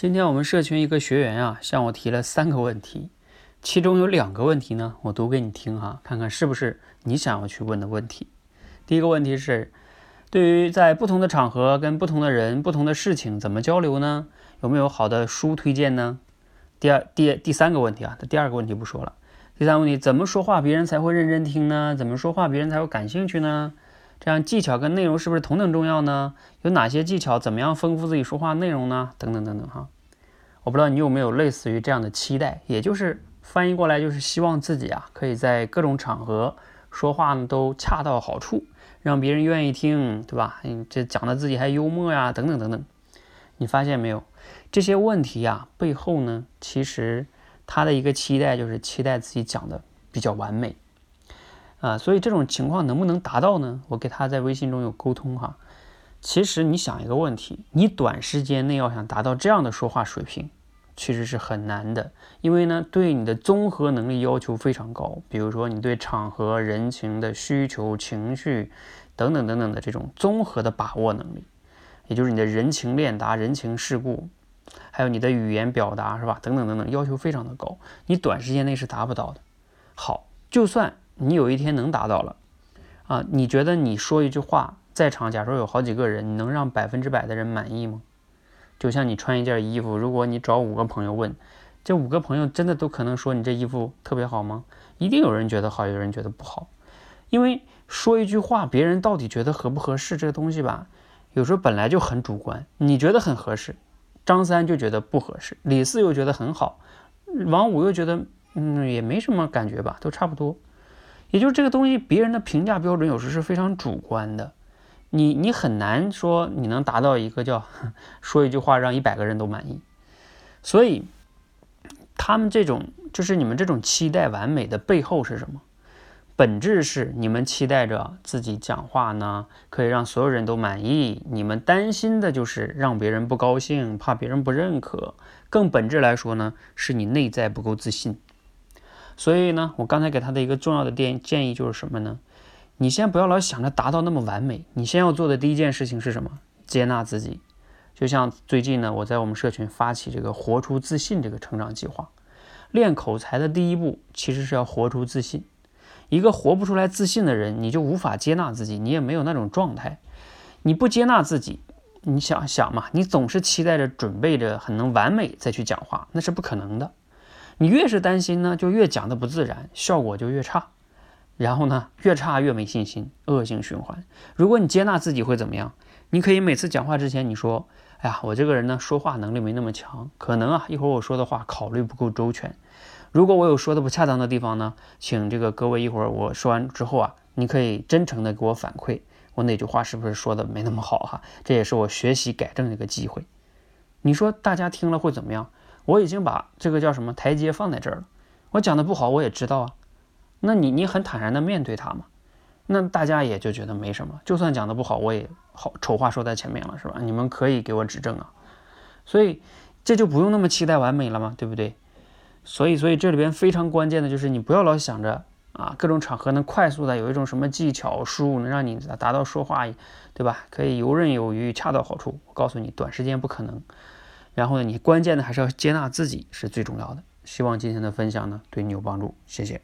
今天我们社群一个学员啊，向我提了三个问题，其中有两个问题呢，我读给你听哈，看看是不是你想要去问的问题。第一个问题是，对于在不同的场合跟不同的人、不同的事情怎么交流呢？有没有好的书推荐呢？第二、第第三个问题啊，第二个问题不说了。第三个问题，怎么说话别人才会认真听呢？怎么说话别人才会感兴趣呢？这样技巧跟内容是不是同等重要呢？有哪些技巧？怎么样丰富自己说话内容呢？等等等等哈，我不知道你有没有类似于这样的期待，也就是翻译过来就是希望自己啊可以在各种场合说话呢都恰到好处，让别人愿意听，对吧？嗯，这讲的自己还幽默呀，等等等等。你发现没有？这些问题呀背后呢，其实他的一个期待就是期待自己讲的比较完美。啊，所以这种情况能不能达到呢？我给他在微信中有沟通哈。其实你想一个问题，你短时间内要想达到这样的说话水平，其实是很难的，因为呢，对你的综合能力要求非常高。比如说，你对场合、人情的需求、情绪等等等等的这种综合的把握能力，也就是你的人情练达、人情世故，还有你的语言表达，是吧？等等等等，要求非常的高，你短时间内是达不到的。好，就算。你有一天能达到了，啊，你觉得你说一句话，在场假如有好几个人，你能让百分之百的人满意吗？就像你穿一件衣服，如果你找五个朋友问，这五个朋友真的都可能说你这衣服特别好吗？一定有人觉得好，有人觉得不好。因为说一句话，别人到底觉得合不合适这个东西吧，有时候本来就很主观。你觉得很合适，张三就觉得不合适，李四又觉得很好，王五又觉得嗯也没什么感觉吧，都差不多。也就是这个东西，别人的评价标准有时是非常主观的，你你很难说你能达到一个叫 说一句话让一百个人都满意，所以他们这种就是你们这种期待完美的背后是什么？本质是你们期待着自己讲话呢可以让所有人都满意，你们担心的就是让别人不高兴，怕别人不认可。更本质来说呢，是你内在不够自信。所以呢，我刚才给他的一个重要的建建议就是什么呢？你先不要老想着达到那么完美，你先要做的第一件事情是什么？接纳自己。就像最近呢，我在我们社群发起这个“活出自信”这个成长计划，练口才的第一步其实是要活出自信。一个活不出来自信的人，你就无法接纳自己，你也没有那种状态。你不接纳自己，你想想嘛，你总是期待着、准备着很能完美再去讲话，那是不可能的。你越是担心呢，就越讲的不自然，效果就越差，然后呢，越差越没信心，恶性循环。如果你接纳自己会怎么样？你可以每次讲话之前你说：“哎呀，我这个人呢，说话能力没那么强，可能啊，一会儿我说的话考虑不够周全。如果我有说的不恰当的地方呢，请这个各位一会儿我说完之后啊，你可以真诚的给我反馈，我哪句话是不是说的没那么好哈？这也是我学习改正的一个机会。你说大家听了会怎么样？”我已经把这个叫什么台阶放在这儿了，我讲的不好我也知道啊，那你你很坦然的面对它嘛，那大家也就觉得没什么，就算讲的不好我也好丑话说在前面了是吧？你们可以给我指正啊，所以这就不用那么期待完美了嘛，对不对？所以所以这里边非常关键的就是你不要老想着啊各种场合能快速的有一种什么技巧输入能让你达到说话对吧？可以游刃有余恰到好处，我告诉你短时间不可能。然后呢，你关键的还是要接纳自己是最重要的。希望今天的分享呢对你有帮助，谢谢。